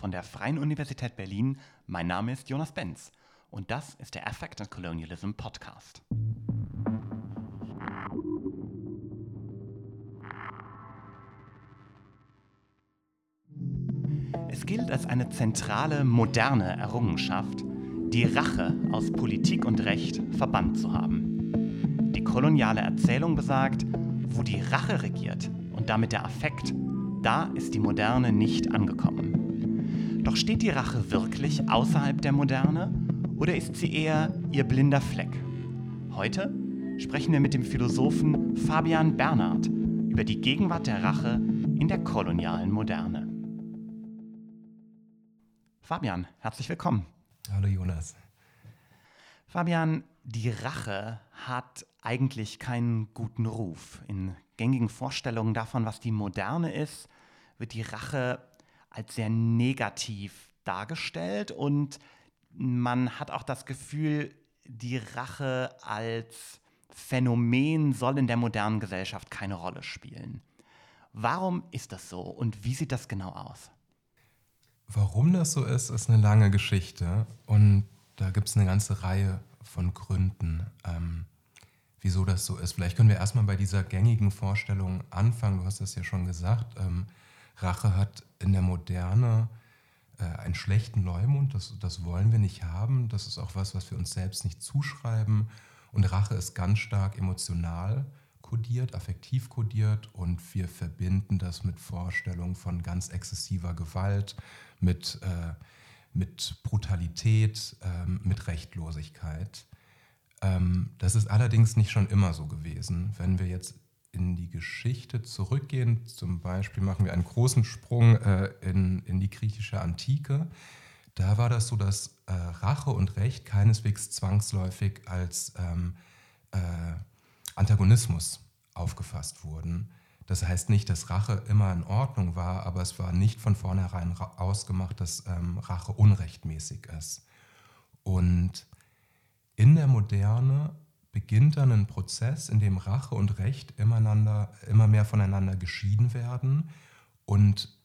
von der Freien Universität Berlin. Mein Name ist Jonas Benz und das ist der Affect and Colonialism Podcast. Es gilt als eine zentrale moderne Errungenschaft, die Rache aus Politik und Recht verbannt zu haben. Die koloniale Erzählung besagt, wo die Rache regiert und damit der Affekt, da ist die Moderne nicht angekommen. Doch steht die Rache wirklich außerhalb der Moderne oder ist sie eher ihr blinder Fleck? Heute sprechen wir mit dem Philosophen Fabian Bernhard über die Gegenwart der Rache in der kolonialen Moderne. Fabian, herzlich willkommen. Hallo Jonas. Fabian, die Rache hat eigentlich keinen guten Ruf. In gängigen Vorstellungen davon, was die Moderne ist, wird die Rache als sehr negativ dargestellt und man hat auch das Gefühl, die Rache als Phänomen soll in der modernen Gesellschaft keine Rolle spielen. Warum ist das so und wie sieht das genau aus? Warum das so ist, ist eine lange Geschichte und da gibt es eine ganze Reihe von Gründen, ähm, wieso das so ist. Vielleicht können wir erstmal bei dieser gängigen Vorstellung anfangen. Du hast das ja schon gesagt. Ähm, Rache hat in der Moderne äh, einen schlechten Leumund. Das, das wollen wir nicht haben. Das ist auch was, was wir uns selbst nicht zuschreiben. Und Rache ist ganz stark emotional kodiert, affektiv kodiert und wir verbinden das mit Vorstellungen von ganz exzessiver Gewalt, mit äh, mit Brutalität, ähm, mit Rechtlosigkeit. Ähm, das ist allerdings nicht schon immer so gewesen. Wenn wir jetzt in die Geschichte zurückgehen, zum Beispiel machen wir einen großen Sprung äh, in, in die griechische Antike, da war das so, dass äh, Rache und Recht keineswegs zwangsläufig als ähm, äh, Antagonismus aufgefasst wurden. Das heißt nicht, dass Rache immer in Ordnung war, aber es war nicht von vornherein ausgemacht, dass ähm, Rache unrechtmäßig ist. Und in der Moderne beginnt dann ein Prozess, in dem Rache und Recht immer, immer mehr voneinander geschieden werden und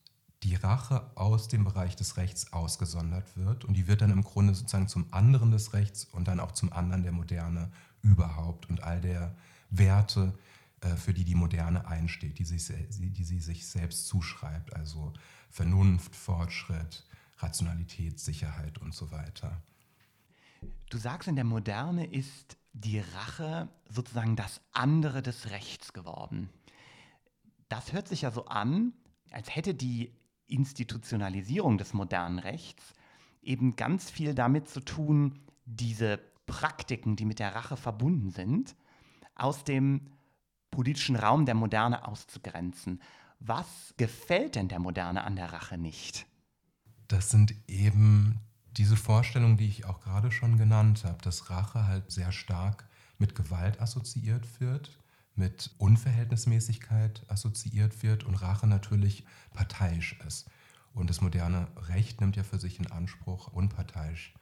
die Rache aus dem Bereich des Rechts ausgesondert wird. Und die wird dann im Grunde sozusagen zum anderen des Rechts und dann auch zum anderen der Moderne überhaupt und all der Werte, äh, für die die Moderne einsteht, die, sich, die sie sich selbst zuschreibt, also Vernunft, Fortschritt, Rationalität, Sicherheit und so weiter. Du sagst, in der Moderne ist die Rache sozusagen das andere des Rechts geworden. Das hört sich ja so an, als hätte die Institutionalisierung des modernen Rechts eben ganz viel damit zu tun, diese Praktiken, die mit der Rache verbunden sind, aus dem politischen Raum der Moderne auszugrenzen. Was gefällt denn der Moderne an der Rache nicht? Das sind eben diese Vorstellungen, die ich auch gerade schon genannt habe, dass Rache halt sehr stark mit Gewalt assoziiert wird, mit Unverhältnismäßigkeit assoziiert wird und Rache natürlich parteiisch ist. Und das moderne Recht nimmt ja für sich in Anspruch, unparteiisch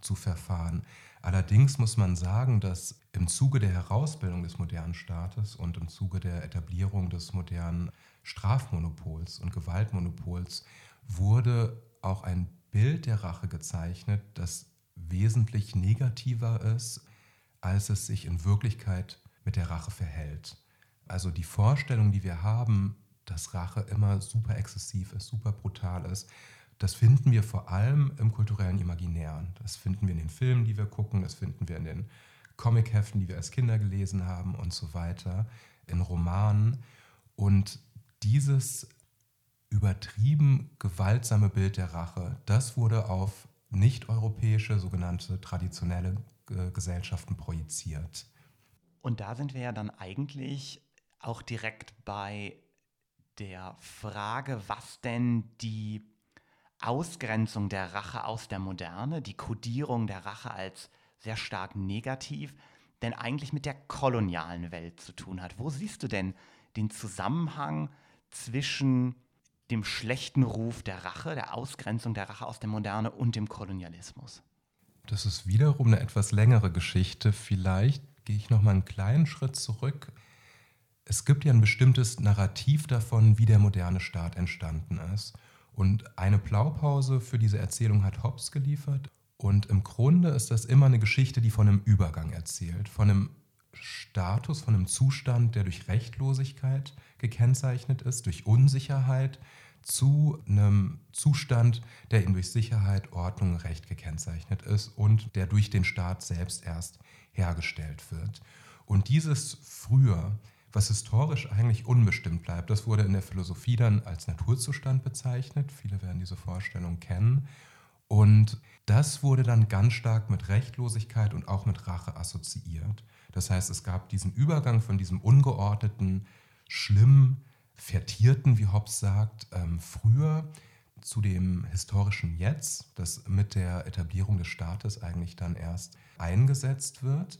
zu verfahren. Allerdings muss man sagen, dass im Zuge der Herausbildung des modernen Staates und im Zuge der Etablierung des modernen Strafmonopols und Gewaltmonopols wurde auch ein Bild der Rache gezeichnet, das wesentlich negativer ist, als es sich in Wirklichkeit mit der Rache verhält. Also die Vorstellung, die wir haben, dass Rache immer super exzessiv ist, super brutal ist, das finden wir vor allem im kulturellen Imaginären. Das finden wir in den Filmen, die wir gucken, das finden wir in den Comicheften, die wir als Kinder gelesen haben und so weiter, in Romanen. Und dieses übertrieben gewaltsame Bild der Rache, das wurde auf nicht-europäische, sogenannte traditionelle äh, Gesellschaften projiziert. Und da sind wir ja dann eigentlich auch direkt bei der Frage, was denn die Ausgrenzung der Rache aus der Moderne, die Kodierung der Rache als sehr stark negativ, denn eigentlich mit der kolonialen Welt zu tun hat. Wo siehst du denn den Zusammenhang zwischen dem schlechten Ruf der Rache, der Ausgrenzung der Rache aus der Moderne und dem Kolonialismus? Das ist wiederum eine etwas längere Geschichte. Vielleicht gehe ich noch mal einen kleinen Schritt zurück. Es gibt ja ein bestimmtes Narrativ davon, wie der moderne Staat entstanden ist. Und eine Blaupause für diese Erzählung hat Hobbes geliefert. Und im Grunde ist das immer eine Geschichte, die von einem Übergang erzählt, von einem Status, von einem Zustand, der durch Rechtlosigkeit gekennzeichnet ist, durch Unsicherheit, zu einem Zustand, der eben durch Sicherheit, Ordnung, Recht gekennzeichnet ist und der durch den Staat selbst erst hergestellt wird. Und dieses früher, was historisch eigentlich unbestimmt bleibt, das wurde in der Philosophie dann als Naturzustand bezeichnet. Viele werden diese Vorstellung kennen. Und das wurde dann ganz stark mit Rechtlosigkeit und auch mit Rache assoziiert. Das heißt, es gab diesen Übergang von diesem ungeordneten, schlimm, vertierten, wie Hobbes sagt, ähm, früher zu dem historischen Jetzt, das mit der Etablierung des Staates eigentlich dann erst eingesetzt wird.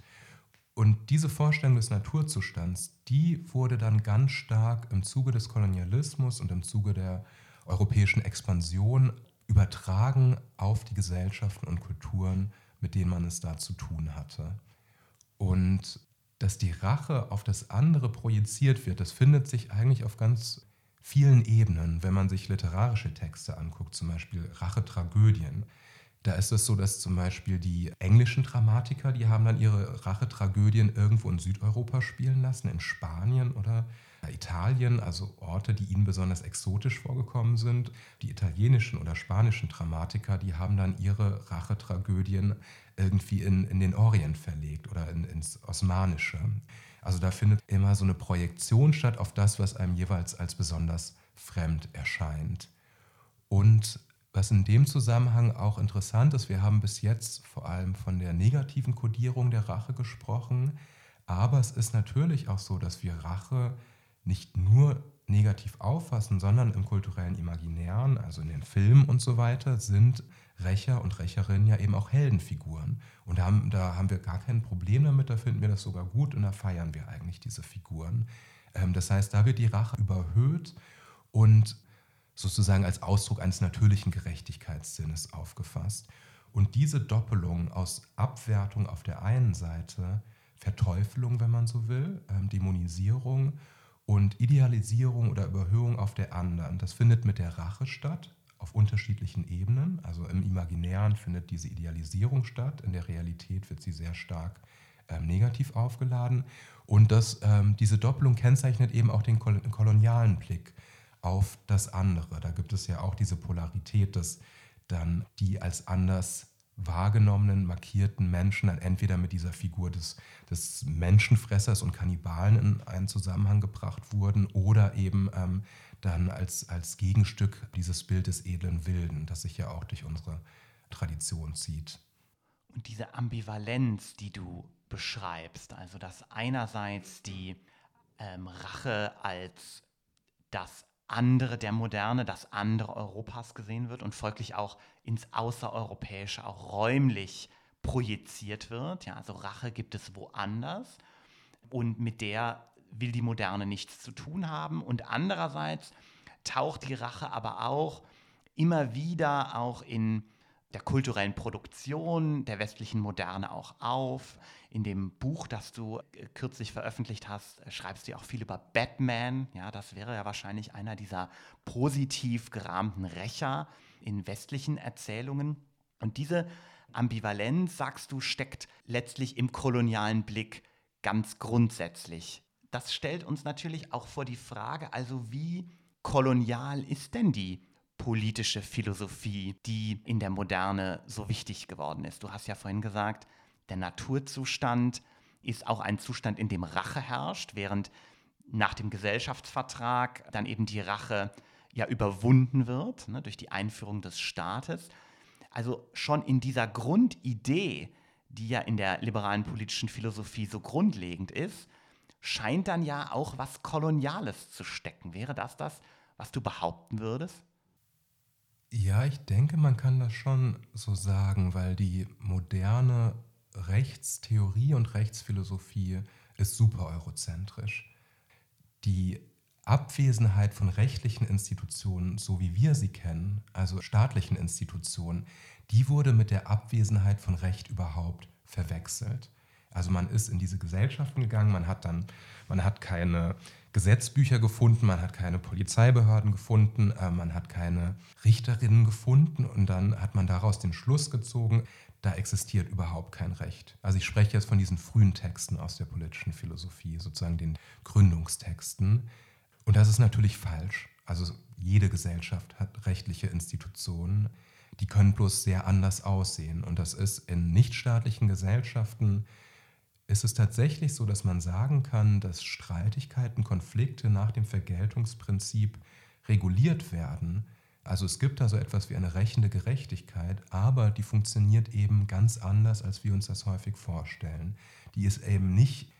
Und diese Vorstellung des Naturzustands, die wurde dann ganz stark im Zuge des Kolonialismus und im Zuge der europäischen Expansion übertragen auf die Gesellschaften und Kulturen, mit denen man es da zu tun hatte. Und dass die Rache auf das andere projiziert wird, das findet sich eigentlich auf ganz vielen Ebenen, wenn man sich literarische Texte anguckt, zum Beispiel Rachetragödien. Da ist es so, dass zum Beispiel die englischen Dramatiker, die haben dann ihre Rachetragödien irgendwo in Südeuropa spielen lassen, in Spanien oder Italien, also Orte, die ihnen besonders exotisch vorgekommen sind. Die italienischen oder spanischen Dramatiker, die haben dann ihre Rachetragödien irgendwie in, in den Orient verlegt oder in, ins Osmanische. Also da findet immer so eine Projektion statt auf das, was einem jeweils als besonders fremd erscheint. Und was in dem Zusammenhang auch interessant ist, wir haben bis jetzt vor allem von der negativen Kodierung der Rache gesprochen, aber es ist natürlich auch so, dass wir Rache nicht nur negativ auffassen, sondern im kulturellen Imaginären, also in den Filmen und so weiter, sind Rächer und Rächerinnen ja eben auch Heldenfiguren. Und da haben, da haben wir gar kein Problem damit, da finden wir das sogar gut und da feiern wir eigentlich diese Figuren. Ähm, das heißt, da wird die Rache überhöht und sozusagen als Ausdruck eines natürlichen Gerechtigkeitssinnes aufgefasst. Und diese Doppelung aus Abwertung auf der einen Seite, Verteufelung, wenn man so will, ähm, Dämonisierung und Idealisierung oder Überhöhung auf der anderen, das findet mit der Rache statt, auf unterschiedlichen Ebenen. Also im Imaginären findet diese Idealisierung statt, in der Realität wird sie sehr stark ähm, negativ aufgeladen. Und das, ähm, diese Doppelung kennzeichnet eben auch den kolonialen Blick auf das andere. Da gibt es ja auch diese Polarität, dass dann die als anders wahrgenommenen, markierten Menschen dann entweder mit dieser Figur des, des Menschenfressers und Kannibalen in einen Zusammenhang gebracht wurden oder eben ähm, dann als, als Gegenstück dieses Bild des edlen Wilden, das sich ja auch durch unsere Tradition zieht. Und diese Ambivalenz, die du beschreibst, also dass einerseits die ähm, Rache als das andere der Moderne, das andere Europas gesehen wird und folglich auch ins Außereuropäische, auch räumlich projiziert wird. Ja, also Rache gibt es woanders und mit der will die Moderne nichts zu tun haben. Und andererseits taucht die Rache aber auch immer wieder auch in der kulturellen Produktion der westlichen Moderne auch auf. In dem Buch, das du äh, kürzlich veröffentlicht hast, schreibst du auch viel über Batman. Ja, das wäre ja wahrscheinlich einer dieser positiv gerahmten Rächer in westlichen Erzählungen. Und diese Ambivalenz, sagst du, steckt letztlich im kolonialen Blick ganz grundsätzlich. Das stellt uns natürlich auch vor die Frage, also wie kolonial ist denn die politische Philosophie, die in der Moderne so wichtig geworden ist. Du hast ja vorhin gesagt, der Naturzustand ist auch ein Zustand, in dem Rache herrscht, während nach dem Gesellschaftsvertrag dann eben die Rache ja überwunden wird ne, durch die Einführung des Staates. Also schon in dieser Grundidee, die ja in der liberalen politischen Philosophie so grundlegend ist, scheint dann ja auch was Koloniales zu stecken. Wäre das das, was du behaupten würdest? Ja, ich denke, man kann das schon so sagen, weil die moderne Rechtstheorie und Rechtsphilosophie ist super eurozentrisch. Die Abwesenheit von rechtlichen Institutionen, so wie wir sie kennen, also staatlichen Institutionen, die wurde mit der Abwesenheit von Recht überhaupt verwechselt. Also man ist in diese Gesellschaften gegangen, man hat dann, man hat keine, Gesetzbücher gefunden, man hat keine Polizeibehörden gefunden, äh, man hat keine Richterinnen gefunden und dann hat man daraus den Schluss gezogen, da existiert überhaupt kein Recht. Also ich spreche jetzt von diesen frühen Texten aus der politischen Philosophie, sozusagen den Gründungstexten. Und das ist natürlich falsch. Also jede Gesellschaft hat rechtliche Institutionen, die können bloß sehr anders aussehen. Und das ist in nichtstaatlichen Gesellschaften ist es tatsächlich so, dass man sagen kann, dass Streitigkeiten, Konflikte nach dem Vergeltungsprinzip reguliert werden. Also es gibt da so etwas wie eine rächende Gerechtigkeit, aber die funktioniert eben ganz anders, als wir uns das häufig vorstellen. Die ist eben nicht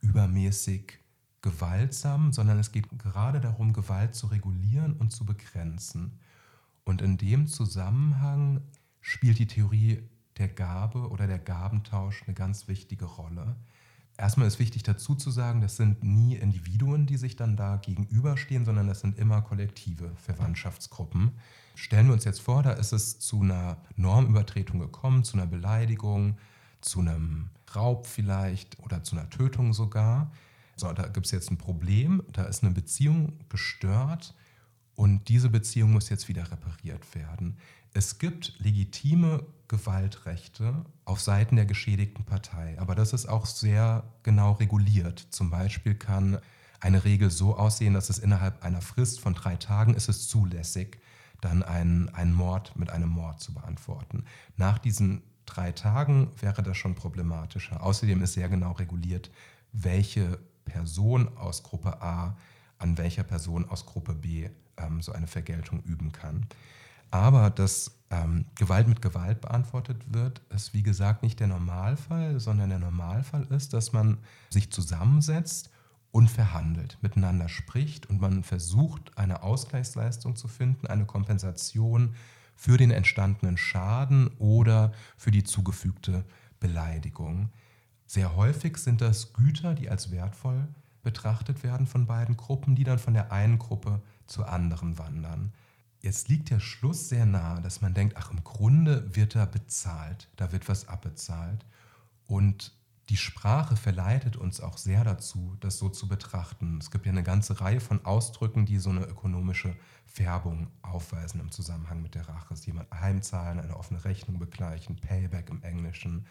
übermäßig gewaltsam, sondern es geht gerade darum, Gewalt zu regulieren und zu begrenzen. Und in dem Zusammenhang spielt die Theorie der Gabe oder der Gabentausch eine ganz wichtige Rolle. Erstmal ist wichtig dazu zu sagen, das sind nie Individuen, die sich dann da gegenüberstehen, sondern das sind immer kollektive Verwandtschaftsgruppen. Stellen wir uns jetzt vor, da ist es zu einer Normübertretung gekommen, zu einer Beleidigung, zu einem Raub vielleicht oder zu einer Tötung sogar. So, da gibt es jetzt ein Problem, da ist eine Beziehung gestört und diese Beziehung muss jetzt wieder repariert werden. Es gibt legitime Gewaltrechte auf Seiten der geschädigten Partei, aber das ist auch sehr genau reguliert. Zum Beispiel kann eine Regel so aussehen, dass es innerhalb einer Frist von drei Tagen ist es zulässig, dann einen, einen Mord mit einem Mord zu beantworten. Nach diesen drei Tagen wäre das schon problematischer. Außerdem ist sehr genau reguliert, welche Person aus Gruppe A an welcher Person aus Gruppe B ähm, so eine Vergeltung üben kann. Aber dass ähm, Gewalt mit Gewalt beantwortet wird, ist wie gesagt nicht der Normalfall, sondern der Normalfall ist, dass man sich zusammensetzt und verhandelt, miteinander spricht und man versucht, eine Ausgleichsleistung zu finden, eine Kompensation für den entstandenen Schaden oder für die zugefügte Beleidigung. Sehr häufig sind das Güter, die als wertvoll betrachtet werden von beiden Gruppen, die dann von der einen Gruppe zur anderen wandern. Jetzt liegt der Schluss sehr nahe, dass man denkt, ach im Grunde wird da bezahlt, da wird was abbezahlt. Und die Sprache verleitet uns auch sehr dazu, das so zu betrachten. Es gibt ja eine ganze Reihe von Ausdrücken, die so eine ökonomische Färbung aufweisen im Zusammenhang mit der Rache. Sie jemand heimzahlen, eine offene Rechnung begleichen, Payback im Englischen.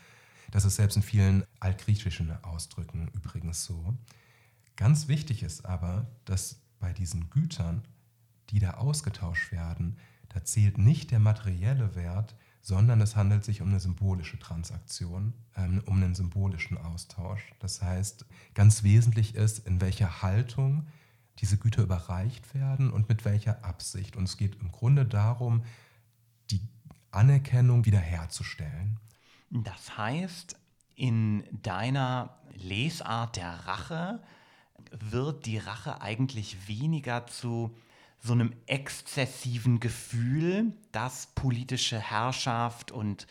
Das ist selbst in vielen altgriechischen Ausdrücken übrigens so. Ganz wichtig ist aber, dass bei diesen Gütern die da ausgetauscht werden, da zählt nicht der materielle Wert, sondern es handelt sich um eine symbolische Transaktion, ähm, um einen symbolischen Austausch. Das heißt, ganz wesentlich ist, in welcher Haltung diese Güter überreicht werden und mit welcher Absicht. Und es geht im Grunde darum, die Anerkennung wiederherzustellen. Das heißt, in deiner Lesart der Rache wird die Rache eigentlich weniger zu so einem exzessiven Gefühl, das politische Herrschaft und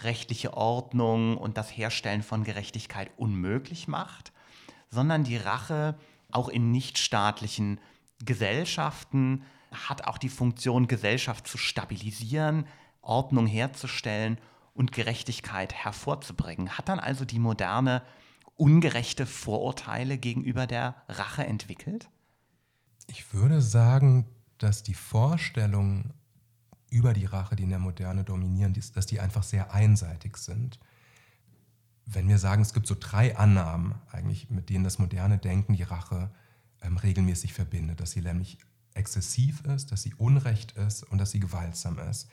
rechtliche Ordnung und das Herstellen von Gerechtigkeit unmöglich macht, sondern die Rache auch in nichtstaatlichen Gesellschaften hat auch die Funktion, Gesellschaft zu stabilisieren, Ordnung herzustellen und Gerechtigkeit hervorzubringen. Hat dann also die moderne ungerechte Vorurteile gegenüber der Rache entwickelt? Ich würde sagen, dass die Vorstellungen über die Rache, die in der Moderne dominieren, dass die einfach sehr einseitig sind. Wenn wir sagen, es gibt so drei Annahmen, eigentlich, mit denen das moderne Denken die Rache ähm, regelmäßig verbindet, dass sie nämlich exzessiv ist, dass sie unrecht ist und dass sie gewaltsam ist.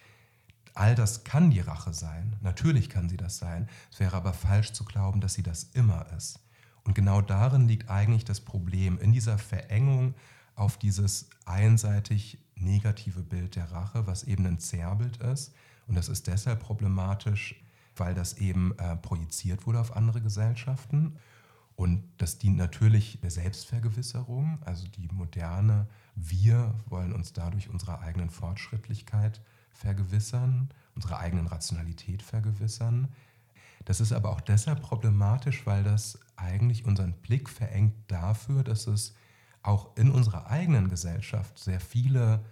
All das kann die Rache sein, natürlich kann sie das sein. Es wäre aber falsch zu glauben, dass sie das immer ist. Und genau darin liegt eigentlich das Problem, in dieser Verengung auf dieses einseitig negative Bild der Rache, was eben ein Zerrbild ist. Und das ist deshalb problematisch, weil das eben äh, projiziert wurde auf andere Gesellschaften. Und das dient natürlich der Selbstvergewisserung. Also die moderne Wir wollen uns dadurch unserer eigenen Fortschrittlichkeit vergewissern, unserer eigenen Rationalität vergewissern. Das ist aber auch deshalb problematisch, weil das eigentlich unseren Blick verengt dafür, dass es auch in unserer eigenen Gesellschaft sehr viele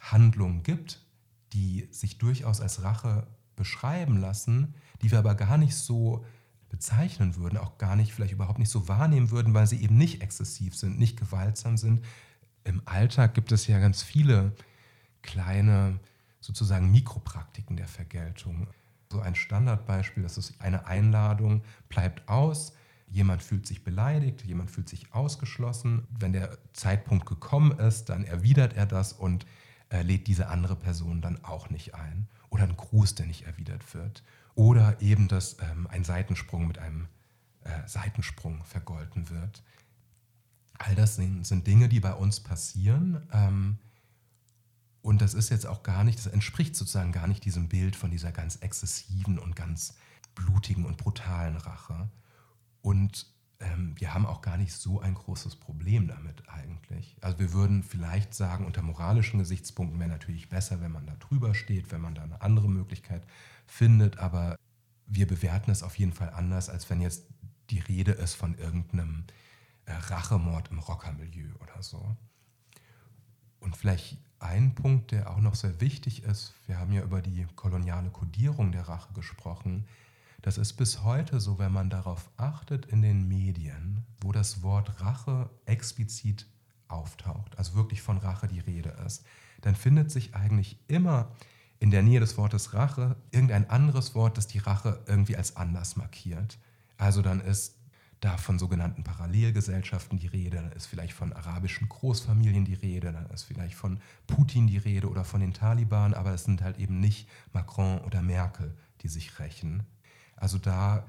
Handlungen gibt, die sich durchaus als Rache beschreiben lassen, die wir aber gar nicht so bezeichnen würden, auch gar nicht, vielleicht überhaupt nicht so wahrnehmen würden, weil sie eben nicht exzessiv sind, nicht gewaltsam sind. Im Alltag gibt es ja ganz viele kleine sozusagen Mikropraktiken der Vergeltung. So ein Standardbeispiel, das ist eine Einladung, bleibt aus, jemand fühlt sich beleidigt, jemand fühlt sich ausgeschlossen. Wenn der Zeitpunkt gekommen ist, dann erwidert er das und äh, lädt diese andere Person dann auch nicht ein. Oder ein Gruß, der nicht erwidert wird. Oder eben, dass ähm, ein Seitensprung mit einem äh, Seitensprung vergolten wird. All das sind, sind Dinge, die bei uns passieren. Ähm, und das ist jetzt auch gar nicht, das entspricht sozusagen gar nicht diesem Bild von dieser ganz exzessiven und ganz blutigen und brutalen Rache. Und ähm, wir haben auch gar nicht so ein großes Problem damit eigentlich. Also wir würden vielleicht sagen, unter moralischen Gesichtspunkten wäre natürlich besser, wenn man da drüber steht, wenn man da eine andere Möglichkeit findet, aber wir bewerten es auf jeden Fall anders, als wenn jetzt die Rede ist von irgendeinem äh, Rachemord im Rockermilieu oder so. Und vielleicht ein Punkt, der auch noch sehr wichtig ist, wir haben ja über die koloniale Kodierung der Rache gesprochen, das ist bis heute so, wenn man darauf achtet in den Medien, wo das Wort Rache explizit auftaucht, also wirklich von Rache die Rede ist, dann findet sich eigentlich immer in der Nähe des Wortes Rache irgendein anderes Wort, das die Rache irgendwie als anders markiert. Also dann ist da von sogenannten Parallelgesellschaften die Rede, dann ist vielleicht von arabischen Großfamilien die Rede, dann ist vielleicht von Putin die Rede oder von den Taliban, aber es sind halt eben nicht Macron oder Merkel, die sich rächen. Also da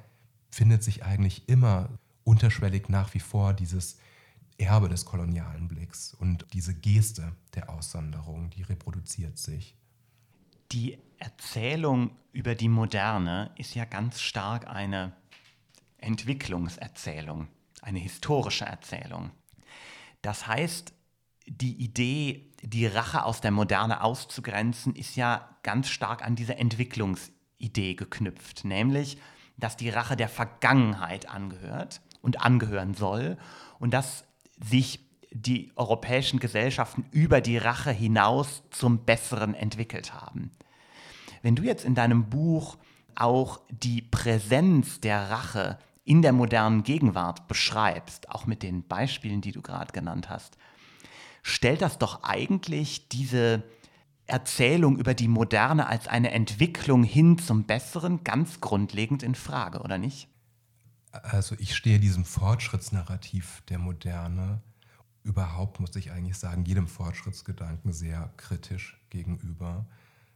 findet sich eigentlich immer unterschwellig nach wie vor dieses Erbe des kolonialen Blicks und diese Geste der Aussonderung, die reproduziert sich. Die Erzählung über die Moderne ist ja ganz stark eine Entwicklungserzählung, eine historische Erzählung. Das heißt, die Idee, die Rache aus der Moderne auszugrenzen, ist ja ganz stark an diese Entwicklungsidee geknüpft, nämlich, dass die Rache der Vergangenheit angehört und angehören soll und dass sich die europäischen Gesellschaften über die Rache hinaus zum Besseren entwickelt haben. Wenn du jetzt in deinem Buch auch die Präsenz der Rache in der modernen Gegenwart beschreibst, auch mit den Beispielen, die du gerade genannt hast, stellt das doch eigentlich diese Erzählung über die Moderne als eine Entwicklung hin zum Besseren ganz grundlegend in Frage, oder nicht? Also ich stehe diesem Fortschrittsnarrativ der Moderne überhaupt, muss ich eigentlich sagen, jedem Fortschrittsgedanken sehr kritisch gegenüber,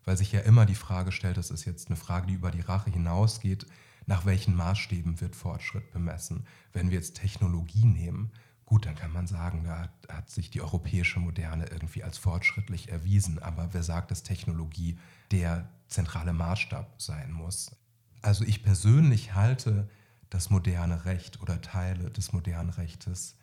weil sich ja immer die Frage stellt, das ist jetzt eine Frage, die über die Rache hinausgeht, nach welchen Maßstäben wird Fortschritt bemessen? Wenn wir jetzt Technologie nehmen, gut, dann kann man sagen, da hat sich die europäische Moderne irgendwie als fortschrittlich erwiesen. Aber wer sagt, dass Technologie der zentrale Maßstab sein muss? Also ich persönlich halte das moderne Recht oder Teile des modernen Rechtes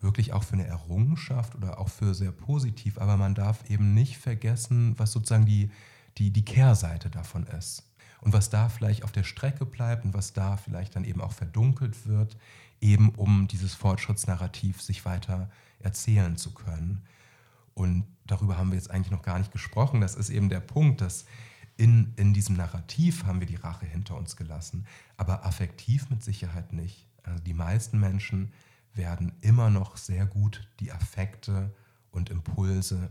wirklich auch für eine Errungenschaft oder auch für sehr positiv. Aber man darf eben nicht vergessen, was sozusagen die, die, die Kehrseite davon ist und was da vielleicht auf der Strecke bleibt und was da vielleicht dann eben auch verdunkelt wird, eben um dieses Fortschrittsnarrativ sich weiter erzählen zu können. Und darüber haben wir jetzt eigentlich noch gar nicht gesprochen. Das ist eben der Punkt, dass in, in diesem Narrativ haben wir die Rache hinter uns gelassen, aber affektiv mit Sicherheit nicht. Also die meisten Menschen werden immer noch sehr gut die Affekte und Impulse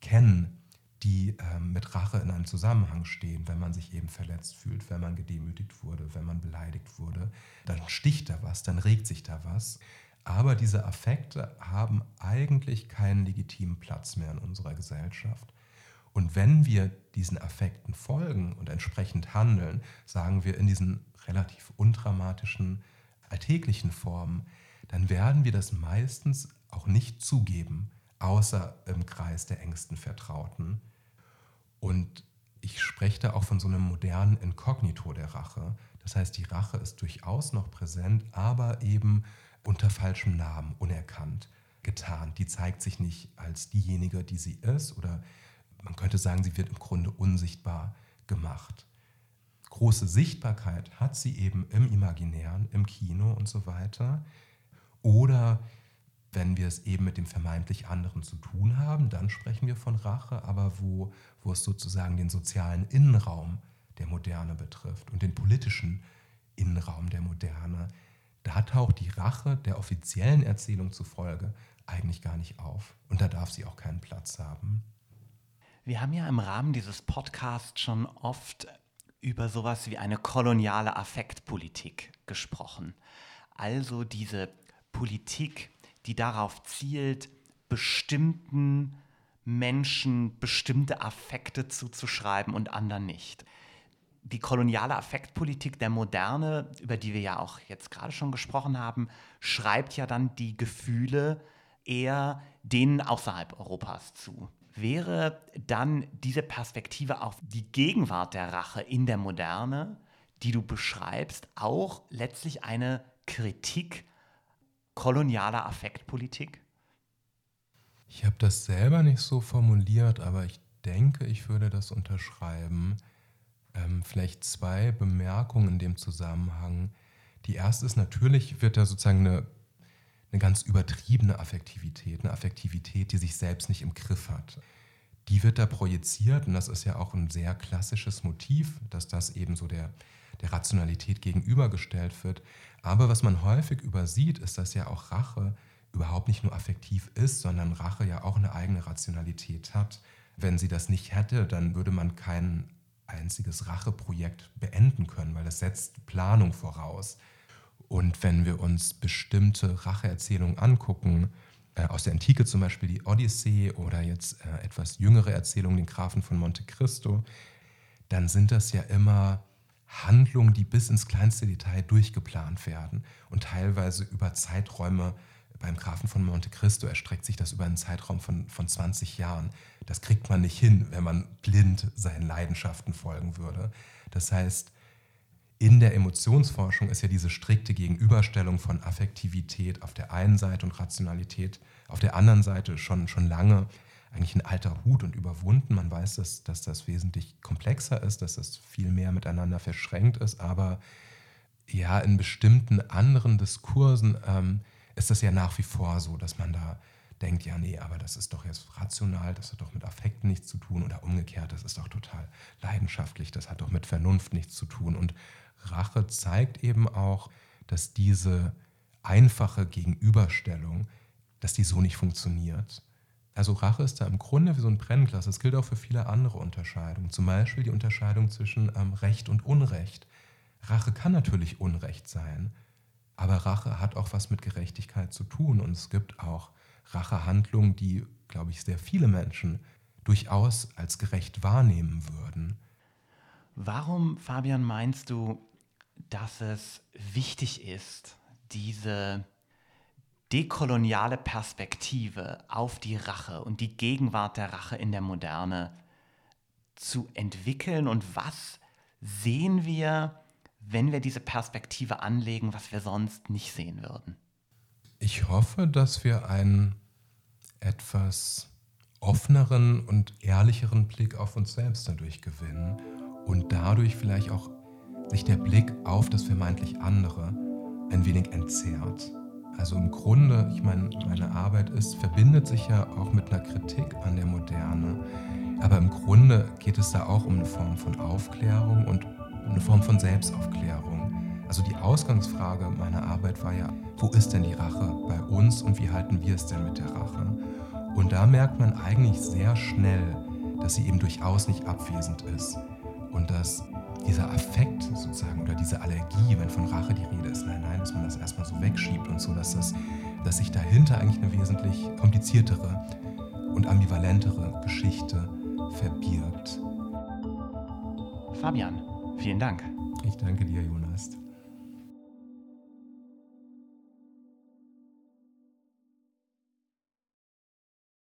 kennen, die ähm, mit Rache in einem Zusammenhang stehen, wenn man sich eben verletzt fühlt, wenn man gedemütigt wurde, wenn man beleidigt wurde, dann sticht da was, dann regt sich da was. Aber diese Affekte haben eigentlich keinen legitimen Platz mehr in unserer Gesellschaft. Und wenn wir diesen Affekten folgen und entsprechend handeln, sagen wir in diesen relativ undramatischen alltäglichen Formen, dann werden wir das meistens auch nicht zugeben, außer im Kreis der engsten Vertrauten. Und ich spreche da auch von so einem modernen Inkognito der Rache. Das heißt, die Rache ist durchaus noch präsent, aber eben unter falschem Namen, unerkannt, getan. Die zeigt sich nicht als diejenige, die sie ist, oder man könnte sagen, sie wird im Grunde unsichtbar gemacht. Große Sichtbarkeit hat sie eben im Imaginären, im Kino und so weiter. Oder wenn wir es eben mit dem vermeintlich anderen zu tun haben, dann sprechen wir von Rache, aber wo, wo es sozusagen den sozialen Innenraum der Moderne betrifft und den politischen Innenraum der Moderne. Da taucht die Rache der offiziellen Erzählung zufolge eigentlich gar nicht auf. Und da darf sie auch keinen Platz haben. Wir haben ja im Rahmen dieses Podcasts schon oft über sowas wie eine koloniale Affektpolitik gesprochen. Also diese Politik, die darauf zielt, bestimmten Menschen bestimmte Affekte zuzuschreiben und anderen nicht. Die koloniale Affektpolitik der Moderne, über die wir ja auch jetzt gerade schon gesprochen haben, schreibt ja dann die Gefühle eher denen außerhalb Europas zu. Wäre dann diese Perspektive auf die Gegenwart der Rache in der Moderne, die du beschreibst, auch letztlich eine Kritik kolonialer Affektpolitik? Ich habe das selber nicht so formuliert, aber ich denke, ich würde das unterschreiben. Ähm, vielleicht zwei Bemerkungen in dem Zusammenhang. Die erste ist natürlich, wird da sozusagen eine, eine ganz übertriebene Affektivität, eine Affektivität, die sich selbst nicht im Griff hat. Die wird da projiziert und das ist ja auch ein sehr klassisches Motiv, dass das eben so der, der Rationalität gegenübergestellt wird. Aber was man häufig übersieht, ist, dass ja auch Rache überhaupt nicht nur affektiv ist, sondern Rache ja auch eine eigene Rationalität hat. Wenn sie das nicht hätte, dann würde man kein einziges Racheprojekt beenden können, weil das setzt Planung voraus. Und wenn wir uns bestimmte Racheerzählungen angucken, äh, aus der Antike zum Beispiel die Odyssee oder jetzt äh, etwas jüngere Erzählungen, den Grafen von Monte Cristo, dann sind das ja immer Handlungen, die bis ins kleinste Detail durchgeplant werden und teilweise über Zeiträume beim Grafen von Monte Cristo erstreckt sich das über einen Zeitraum von, von 20 Jahren. Das kriegt man nicht hin, wenn man blind seinen Leidenschaften folgen würde. Das heißt, in der Emotionsforschung ist ja diese strikte Gegenüberstellung von Affektivität auf der einen Seite und Rationalität auf der anderen Seite schon, schon lange eigentlich ein alter Hut und überwunden. Man weiß, dass, dass das wesentlich komplexer ist, dass das viel mehr miteinander verschränkt ist, aber ja, in bestimmten anderen Diskursen ähm, ist das ja nach wie vor so, dass man da denkt, ja, nee, aber das ist doch jetzt rational, das hat doch mit Affekten nichts zu tun oder umgekehrt, das ist doch total leidenschaftlich, das hat doch mit Vernunft nichts zu tun. Und Rache zeigt eben auch, dass diese einfache Gegenüberstellung, dass die so nicht funktioniert. Also Rache ist da im Grunde wie so ein Brennglas. Das gilt auch für viele andere Unterscheidungen. Zum Beispiel die Unterscheidung zwischen ähm, Recht und Unrecht. Rache kann natürlich Unrecht sein, aber Rache hat auch was mit Gerechtigkeit zu tun. Und es gibt auch Rachehandlungen, die, glaube ich, sehr viele Menschen durchaus als gerecht wahrnehmen würden. Warum, Fabian, meinst du, dass es wichtig ist, diese dekoloniale Perspektive auf die Rache und die Gegenwart der Rache in der Moderne zu entwickeln? Und was sehen wir wenn wir diese Perspektive anlegen, was wir sonst nicht sehen würden? Ich hoffe, dass wir einen etwas offeneren und ehrlicheren Blick auf uns selbst dadurch gewinnen und dadurch vielleicht auch sich der Blick auf das vermeintlich andere ein wenig entzerrt. Also im Grunde, ich meine, meine Arbeit ist, verbindet sich ja auch mit einer Kritik an der Moderne. Aber im Grunde geht es da auch um eine Form von Aufklärung und eine Form von Selbstaufklärung. Also die Ausgangsfrage meiner Arbeit war ja, wo ist denn die Rache bei uns und wie halten wir es denn mit der Rache? Und da merkt man eigentlich sehr schnell, dass sie eben durchaus nicht abwesend ist und dass dieser Affekt sozusagen oder diese Allergie, wenn von Rache die Rede ist, nein, nein, dass man das erstmal so wegschiebt und so, dass, das, dass sich dahinter eigentlich eine wesentlich kompliziertere und ambivalentere Geschichte verbirgt. Fabian, Vielen Dank. Ich danke dir, Jonas.